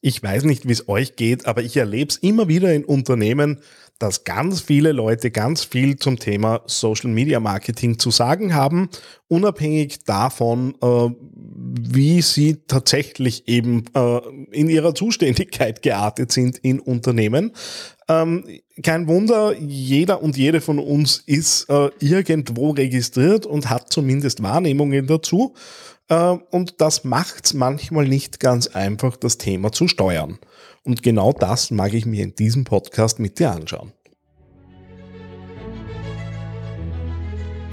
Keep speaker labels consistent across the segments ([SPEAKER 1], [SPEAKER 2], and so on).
[SPEAKER 1] Ich weiß nicht, wie es euch geht, aber ich erlebe es immer wieder in Unternehmen, dass ganz viele Leute ganz viel zum Thema Social Media Marketing zu sagen haben, unabhängig davon, äh, wie sie tatsächlich eben äh, in ihrer Zuständigkeit geartet sind in Unternehmen. Ähm, kein Wunder, jeder und jede von uns ist äh, irgendwo registriert und hat zumindest Wahrnehmungen dazu. Äh, und das macht es manchmal nicht ganz einfach, das Thema zu steuern. Und genau das mag ich mir in diesem Podcast mit dir anschauen.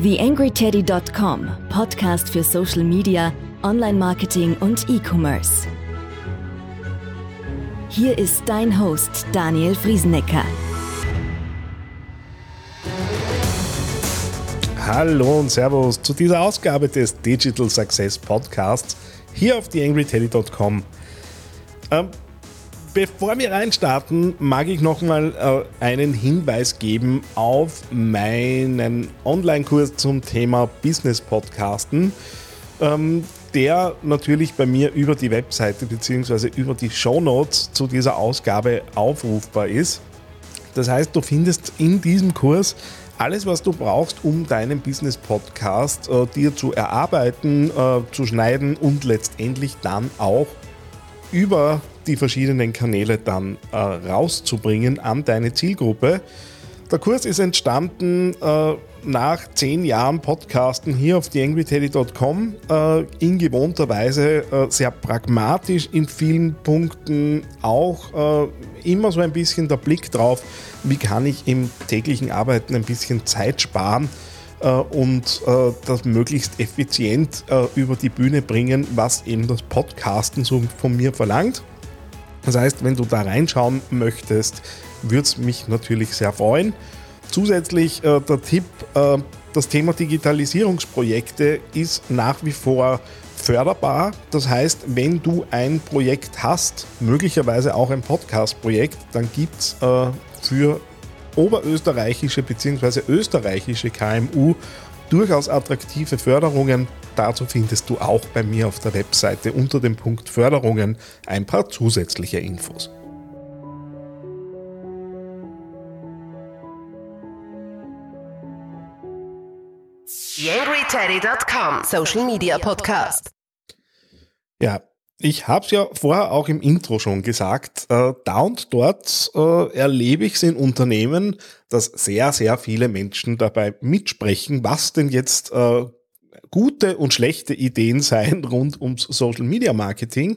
[SPEAKER 2] TheAngryTeddy.com, Podcast für Social Media, Online-Marketing und E-Commerce. Hier ist dein Host Daniel Friesenecker.
[SPEAKER 1] Hallo und Servus zu dieser Ausgabe des Digital Success Podcasts hier auf theangryteddy.com. Ähm, bevor wir reinstarten, mag ich nochmal äh, einen Hinweis geben auf meinen Online-Kurs zum Thema Business Podcasten, ähm, der natürlich bei mir über die Webseite bzw. über die Show Notes zu dieser Ausgabe aufrufbar ist. Das heißt, du findest in diesem Kurs alles, was du brauchst, um deinen Business-Podcast äh, dir zu erarbeiten, äh, zu schneiden und letztendlich dann auch über die verschiedenen Kanäle dann äh, rauszubringen an deine Zielgruppe. Der Kurs ist entstanden äh, nach zehn Jahren Podcasten hier auf theangryteddy.com äh, in gewohnter Weise äh, sehr pragmatisch in vielen Punkten auch äh, immer so ein bisschen der Blick drauf, wie kann ich im täglichen Arbeiten ein bisschen Zeit sparen äh, und äh, das möglichst effizient äh, über die Bühne bringen, was eben das Podcasten so von mir verlangt. Das heißt, wenn du da reinschauen möchtest, würde es mich natürlich sehr freuen. Zusätzlich äh, der Tipp, äh, das Thema Digitalisierungsprojekte ist nach wie vor förderbar. Das heißt, wenn du ein Projekt hast, möglicherweise auch ein Podcast-Projekt, dann gibt es äh, für oberösterreichische bzw. österreichische KMU durchaus attraktive Förderungen. Dazu findest du auch bei mir auf der Webseite unter dem Punkt Förderungen ein paar zusätzliche Infos.
[SPEAKER 3] YangryTeddy.com Social Media Podcast.
[SPEAKER 1] Ja, ich habe es ja vorher auch im Intro schon gesagt. Äh, da und dort äh, erlebe ich es in Unternehmen, dass sehr, sehr viele Menschen dabei mitsprechen, was denn jetzt äh, gute und schlechte Ideen seien rund ums Social Media Marketing.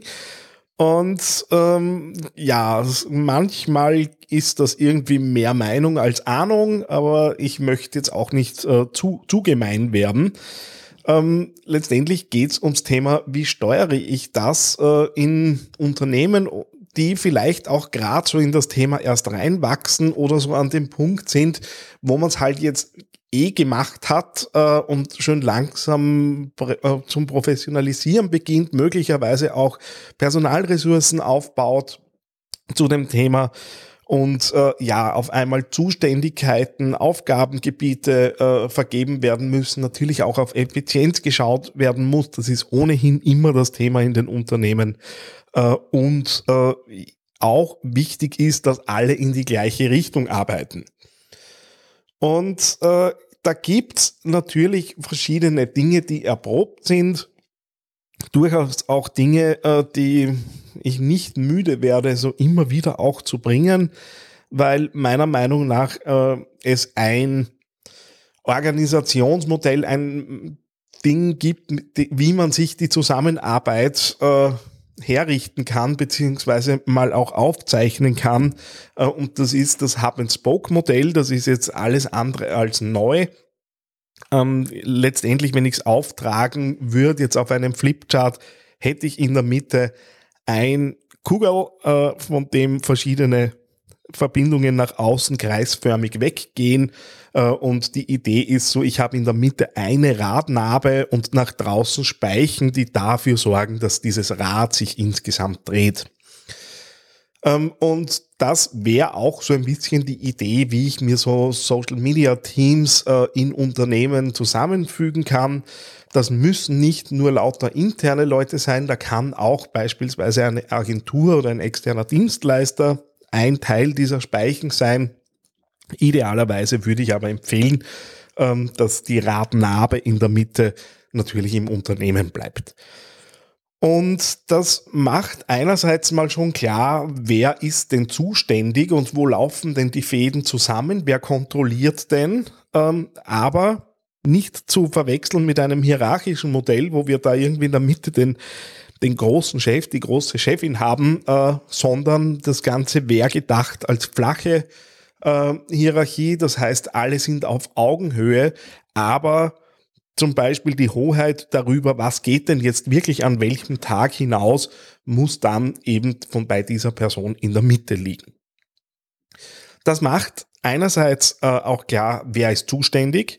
[SPEAKER 1] Und ähm, ja, manchmal ist das irgendwie mehr Meinung als Ahnung, aber ich möchte jetzt auch nicht äh, zu, zu gemein werden. Ähm, letztendlich geht es ums Thema, wie steuere ich das äh, in Unternehmen, die vielleicht auch gerade so in das Thema erst reinwachsen oder so an dem Punkt sind, wo man es halt jetzt eh gemacht hat äh, und schon langsam äh, zum Professionalisieren beginnt, möglicherweise auch Personalressourcen aufbaut zu dem Thema und äh, ja, auf einmal Zuständigkeiten, Aufgabengebiete äh, vergeben werden müssen, natürlich auch auf Effizienz geschaut werden muss. Das ist ohnehin immer das Thema in den Unternehmen. Äh, und äh, auch wichtig ist, dass alle in die gleiche Richtung arbeiten. Und äh, da gibt's natürlich verschiedene Dinge, die erprobt sind. Durchaus auch Dinge, äh, die ich nicht müde werde, so immer wieder auch zu bringen, weil meiner Meinung nach äh, es ein Organisationsmodell, ein Ding gibt, wie man sich die Zusammenarbeit äh, herrichten kann, beziehungsweise mal auch aufzeichnen kann. Äh, und das ist das Hub-and-Spoke-Modell. Das ist jetzt alles andere als neu. Ähm, letztendlich, wenn ich es auftragen würde, jetzt auf einem Flipchart, hätte ich in der Mitte ein Kugel, äh, von dem verschiedene Verbindungen nach außen kreisförmig weggehen. Äh, und die Idee ist so, ich habe in der Mitte eine Radnabe und nach draußen Speichen, die dafür sorgen, dass dieses Rad sich insgesamt dreht. Ähm, und das wäre auch so ein bisschen die Idee, wie ich mir so Social Media Teams äh, in Unternehmen zusammenfügen kann. Das müssen nicht nur lauter interne Leute sein, da kann auch beispielsweise eine Agentur oder ein externer Dienstleister ein Teil dieser Speichen sein. Idealerweise würde ich aber empfehlen, ähm, dass die Radnabe in der Mitte natürlich im Unternehmen bleibt. Und das macht einerseits mal schon klar, wer ist denn zuständig und wo laufen denn die Fäden zusammen, wer kontrolliert denn, ähm, aber nicht zu verwechseln mit einem hierarchischen Modell, wo wir da irgendwie in der Mitte den, den großen Chef, die große Chefin haben, äh, sondern das Ganze wäre gedacht als flache äh, Hierarchie. Das heißt, alle sind auf Augenhöhe, aber zum Beispiel die Hoheit darüber, was geht denn jetzt wirklich an welchem Tag hinaus, muss dann eben von bei dieser Person in der Mitte liegen. Das macht einerseits äh, auch klar, wer ist zuständig.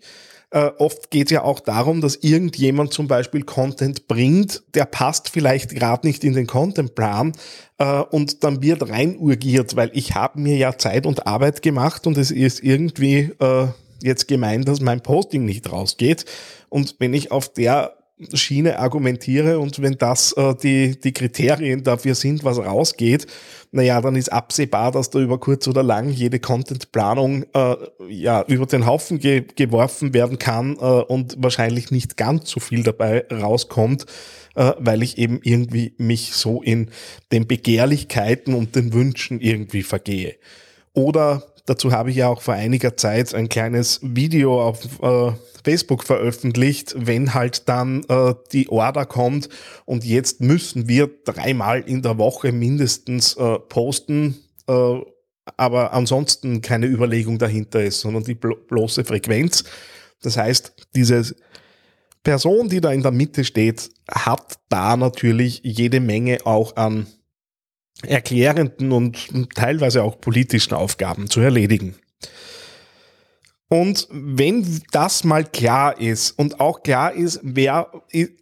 [SPEAKER 1] Äh, oft geht es ja auch darum, dass irgendjemand zum Beispiel Content bringt, der passt vielleicht gerade nicht in den Contentplan äh, und dann wird reinurgiert, weil ich habe mir ja Zeit und Arbeit gemacht und es ist irgendwie äh, jetzt gemeint, dass mein Posting nicht rausgeht. Und wenn ich auf der Schiene argumentiere und wenn das äh, die, die Kriterien dafür sind, was rausgeht, naja, dann ist absehbar, dass da über kurz oder lang jede Contentplanung äh, ja, über den Haufen ge geworfen werden kann äh, und wahrscheinlich nicht ganz so viel dabei rauskommt, äh, weil ich eben irgendwie mich so in den Begehrlichkeiten und den Wünschen irgendwie vergehe. Oder Dazu habe ich ja auch vor einiger Zeit ein kleines Video auf äh, Facebook veröffentlicht, wenn halt dann äh, die Order kommt und jetzt müssen wir dreimal in der Woche mindestens äh, posten, äh, aber ansonsten keine Überlegung dahinter ist, sondern die blo bloße Frequenz. Das heißt, diese Person, die da in der Mitte steht, hat da natürlich jede Menge auch an erklärenden und teilweise auch politischen Aufgaben zu erledigen. Und wenn das mal klar ist und auch klar ist, wer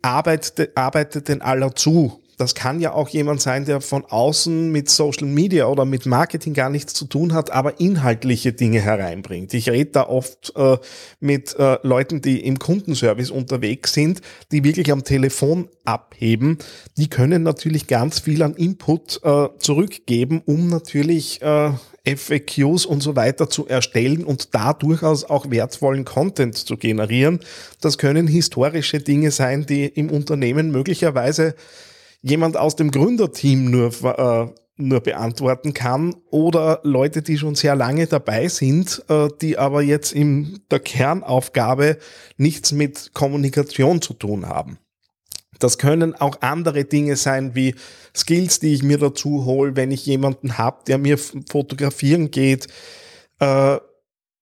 [SPEAKER 1] arbeitet, arbeitet denn aller zu, das kann ja auch jemand sein, der von außen mit Social Media oder mit Marketing gar nichts zu tun hat, aber inhaltliche Dinge hereinbringt. Ich rede da oft äh, mit äh, Leuten, die im Kundenservice unterwegs sind, die wirklich am Telefon abheben. Die können natürlich ganz viel an Input äh, zurückgeben, um natürlich äh, FAQs und so weiter zu erstellen und da durchaus auch wertvollen Content zu generieren. Das können historische Dinge sein, die im Unternehmen möglicherweise jemand aus dem Gründerteam nur, äh, nur beantworten kann oder Leute, die schon sehr lange dabei sind, äh, die aber jetzt in der Kernaufgabe nichts mit Kommunikation zu tun haben. Das können auch andere Dinge sein wie Skills, die ich mir dazu hole, wenn ich jemanden habe, der mir fotografieren geht äh,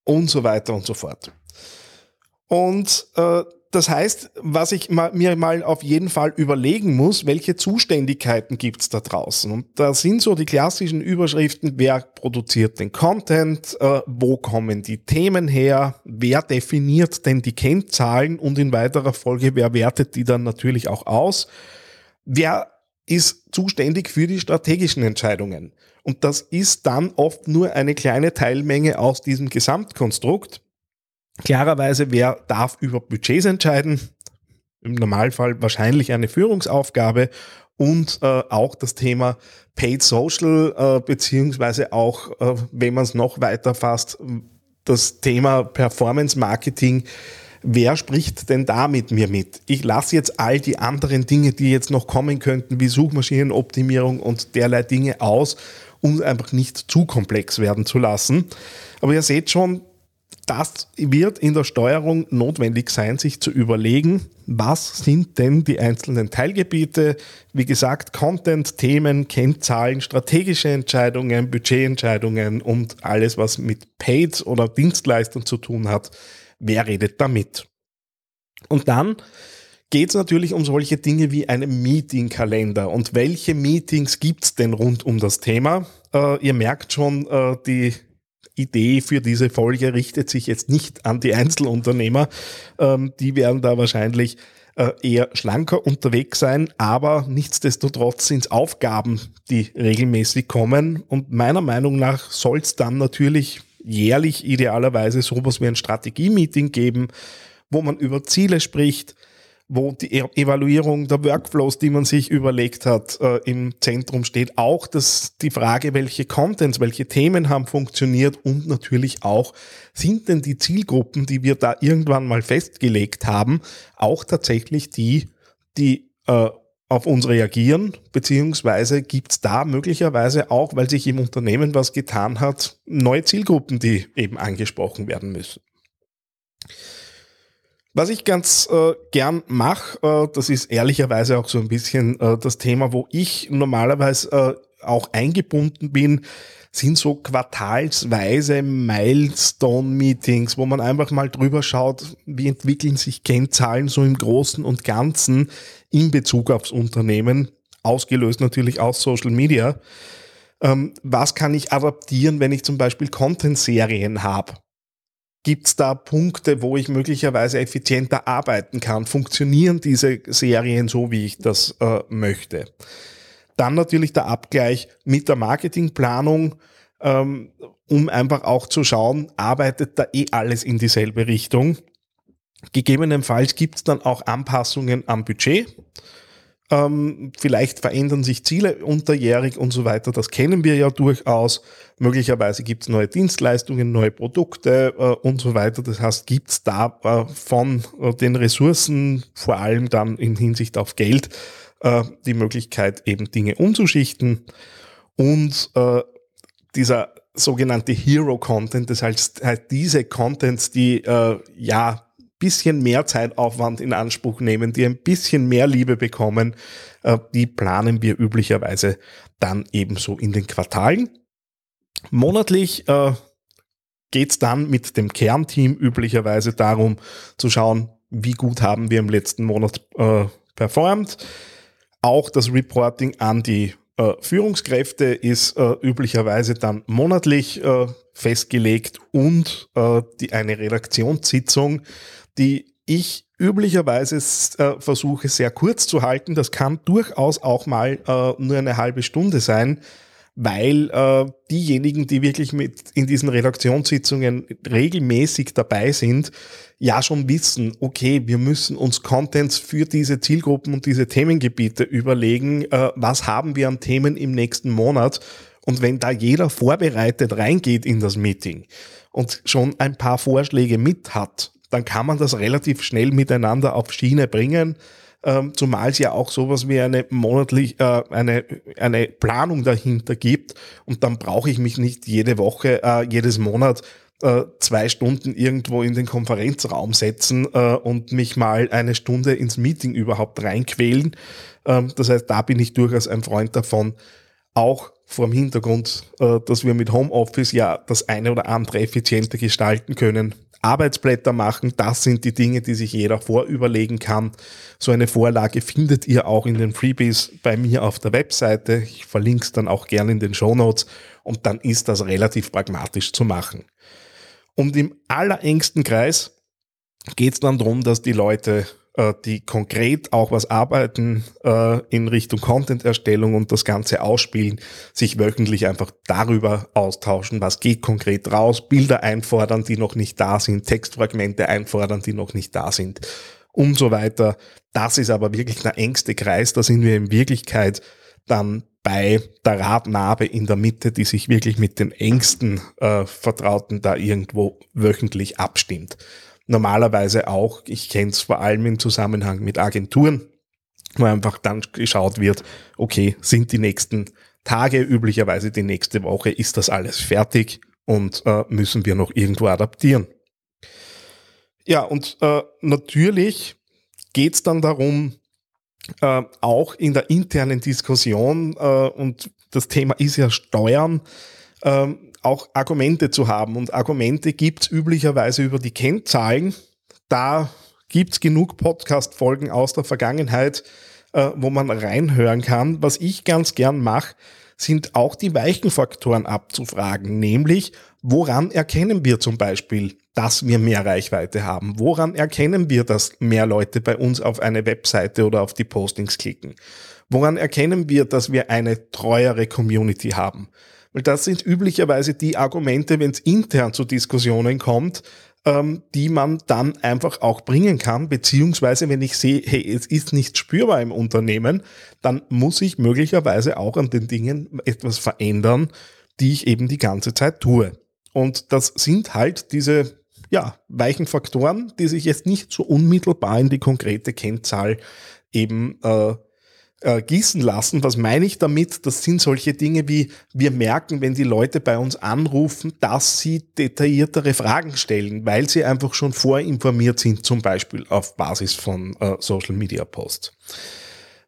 [SPEAKER 1] und so weiter und so fort. Und äh, das heißt, was ich mir mal auf jeden Fall überlegen muss, welche Zuständigkeiten gibt es da draußen? Und da sind so die klassischen Überschriften, wer produziert den Content, äh, wo kommen die Themen her, wer definiert denn die Kennzahlen und in weiterer Folge, wer wertet die dann natürlich auch aus, wer ist zuständig für die strategischen Entscheidungen. Und das ist dann oft nur eine kleine Teilmenge aus diesem Gesamtkonstrukt. Klarerweise, wer darf über Budgets entscheiden? Im Normalfall wahrscheinlich eine Führungsaufgabe und äh, auch das Thema Paid Social, äh, beziehungsweise auch, äh, wenn man es noch weiter fasst, das Thema Performance Marketing. Wer spricht denn da mit mir mit? Ich lasse jetzt all die anderen Dinge, die jetzt noch kommen könnten, wie Suchmaschinenoptimierung und derlei Dinge aus, um einfach nicht zu komplex werden zu lassen. Aber ihr seht schon, das wird in der Steuerung notwendig sein, sich zu überlegen, was sind denn die einzelnen Teilgebiete, wie gesagt, Content, Themen, Kennzahlen, strategische Entscheidungen, Budgetentscheidungen und alles, was mit Paid oder Dienstleistern zu tun hat, wer redet damit? Und dann geht es natürlich um solche Dinge wie einen Meetingkalender und welche Meetings gibt es denn rund um das Thema? Äh, ihr merkt schon, äh, die Idee für diese Folge richtet sich jetzt nicht an die Einzelunternehmer. Ähm, die werden da wahrscheinlich äh, eher schlanker unterwegs sein, aber nichtsdestotrotz sind es Aufgaben, die regelmäßig kommen. Und meiner Meinung nach soll es dann natürlich jährlich idealerweise sowas wie ein Strategie-Meeting geben, wo man über Ziele spricht, wo die e- Evaluierung der Workflows, die man sich überlegt hat, äh, im Zentrum steht. Auch das, die Frage, welche Contents, welche Themen haben funktioniert und natürlich auch, sind denn die Zielgruppen, die wir da irgendwann mal festgelegt haben, auch tatsächlich die, die äh, auf uns reagieren, beziehungsweise gibt es da möglicherweise auch, weil sich im Unternehmen was getan hat, neue Zielgruppen, die eben angesprochen werden müssen. Was ich ganz äh, gern mache, äh, das ist ehrlicherweise auch so ein bisschen äh, das Thema, wo ich normalerweise äh, auch eingebunden bin, sind so quartalsweise Milestone-Meetings, wo man einfach mal drüber schaut, wie entwickeln sich Kennzahlen so im Großen und Ganzen in Bezug aufs Unternehmen, ausgelöst natürlich aus Social Media. Ähm, was kann ich adaptieren, wenn ich zum Beispiel Content-Serien habe? Gibt es da Punkte, wo ich möglicherweise effizienter arbeiten kann? Funktionieren diese Serien so, wie ich das äh, möchte? Dann natürlich der Abgleich mit der Marketingplanung, ähm, um einfach auch zu schauen, arbeitet da eh alles in dieselbe Richtung. Gegebenenfalls gibt es dann auch Anpassungen am Budget. Ähm, vielleicht verändern sich Ziele unterjährig und so weiter. Das kennen wir ja durchaus. Möglicherweise gibt es neue Dienstleistungen, neue Produkte äh, und so weiter. Das heißt, gibt es da äh, von äh, den Ressourcen, vor allem dann in Hinsicht auf Geld, äh, die Möglichkeit, eben Dinge umzuschichten. Und äh, dieser sogenannte Hero Content, das heißt, halt diese Contents, die äh, ja bisschen mehr Zeitaufwand in Anspruch nehmen, die ein bisschen mehr Liebe bekommen, äh, die planen wir üblicherweise dann ebenso in den Quartalen. Monatlich äh, geht es dann mit dem Kernteam üblicherweise darum zu schauen, wie gut haben wir im letzten Monat äh, performt. Auch das Reporting an die Führungskräfte ist äh, üblicherweise dann monatlich festgelegt und die, eine Redaktionssitzung die ich üblicherweise äh, versuche sehr kurz zu halten. Das kann durchaus auch mal äh, nur eine halbe Stunde sein, weil äh, diejenigen, die wirklich mit in diesen Redaktionssitzungen regelmäßig dabei sind, ja schon wissen, okay, wir müssen uns Contents für diese Zielgruppen und diese Themengebiete überlegen, äh, was haben wir an Themen im nächsten Monat. Und wenn da jeder vorbereitet reingeht in das Meeting und schon ein paar Vorschläge mit hat, dann kann man das relativ schnell miteinander auf Schiene bringen. Ähm, zumal es ja auch sowas wie eine monatlich äh, eine eine Planung dahinter gibt und dann brauche ich mich nicht jede Woche äh, jedes Monat äh, zwei Stunden irgendwo in den Konferenzraum setzen äh, und mich mal eine Stunde ins Meeting überhaupt reinquälen. Ähm, das heißt, da bin ich durchaus ein Freund davon, auch vor dem Hintergrund, äh, dass wir mit Homeoffice ja das eine oder andere effizienter gestalten können, Arbeitsblätter machen, das sind die Dinge, die sich jeder vorüberlegen kann. So eine Vorlage findet ihr auch in den Freebies bei mir auf der Webseite. Ich verlinke es dann auch gerne in den Show Notes und dann ist das relativ pragmatisch zu machen. Und im allerengsten Kreis geht es dann darum, dass die Leute die konkret auch was arbeiten äh, in Richtung Content-Erstellung und das Ganze ausspielen, sich wöchentlich einfach darüber austauschen, was geht konkret raus, Bilder einfordern, die noch nicht da sind, Textfragmente einfordern, die noch nicht da sind und so weiter. Das ist aber wirklich der engste Kreis, da sind wir in Wirklichkeit dann bei der Radnabe in der Mitte, die sich wirklich mit den engsten äh, Vertrauten da irgendwo wöchentlich abstimmt normalerweise auch, ich kenne es vor allem im Zusammenhang mit Agenturen, wo einfach dann geschaut wird, okay, sind die nächsten Tage, üblicherweise die nächste Woche, ist das alles fertig und äh, müssen wir noch irgendwo adaptieren. Ja, und äh, natürlich geht es dann darum, äh, auch in der internen Diskussion, äh, und das Thema ist ja Steuern, ähm, auch Argumente zu haben. Und Argumente gibt es üblicherweise über die Kennzahlen. Da gibt es genug Podcast-Folgen aus der Vergangenheit, äh, wo man reinhören kann. Was ich ganz gern mache, sind auch die weichen Faktoren abzufragen, nämlich woran erkennen wir zum Beispiel, dass wir mehr Reichweite haben? Woran erkennen wir, dass mehr Leute bei uns auf eine Webseite oder auf die Postings klicken? Woran erkennen wir, dass wir eine treuere Community haben? Weil das sind üblicherweise die Argumente, wenn es intern zu Diskussionen kommt, ähm, die man dann einfach auch bringen kann, beziehungsweise wenn ich sehe, hey, es ist nicht spürbar im Unternehmen, dann muss ich möglicherweise auch an den Dingen etwas verändern, die ich eben die ganze Zeit tue. Und das sind halt diese ja, weichen Faktoren, die sich jetzt nicht so unmittelbar in die konkrete Kennzahl eben äh, äh, gießen lassen. Was meine ich damit? Das sind solche Dinge wie, wir merken, wenn die Leute bei uns anrufen, dass sie detailliertere Fragen stellen, weil sie einfach schon vorinformiert sind, zum Beispiel auf Basis von äh, Social Media Posts.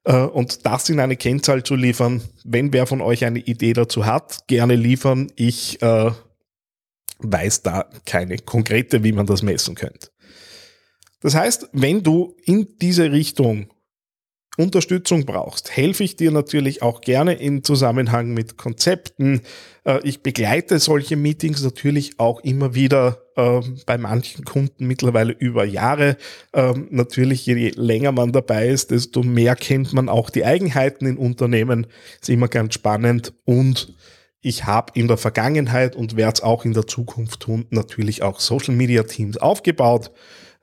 [SPEAKER 1] Äh, und das in eine Kennzahl zu liefern, wenn wer von euch eine Idee dazu hat, gerne liefern. Ich äh, weiß da keine konkrete, wie man das messen könnte. Das heißt, wenn du in diese Richtung Unterstützung brauchst, helfe ich dir natürlich auch gerne im Zusammenhang mit Konzepten. Äh, ich begleite solche Meetings natürlich auch immer wieder äh, bei manchen Kunden mittlerweile über Jahre. Ähm, natürlich, je länger man dabei ist, desto mehr kennt man auch die Eigenheiten in Unternehmen. Ist immer ganz spannend und ich habe in der Vergangenheit und werde es auch in der Zukunft tun, natürlich auch Social Media Teams aufgebaut.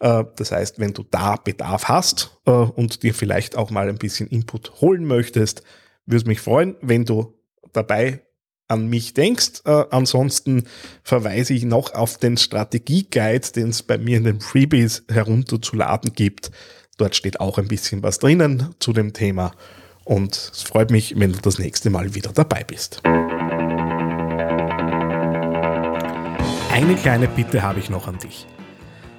[SPEAKER 1] Äh, das heißt, wenn du da Bedarf hast äh, und dir vielleicht auch mal ein bisschen Input holen möchtest, würde es mich freuen, wenn du dabei an mich denkst. Äh, ansonsten verweise ich noch auf den Strategie-Guide, den es bei mir in den Freebies herunterzuladen gibt. Dort steht auch ein bisschen was drinnen zu dem Thema. Und es freut mich, wenn du das nächste Mal wieder dabei bist. Eine kleine Bitte habe ich noch an dich.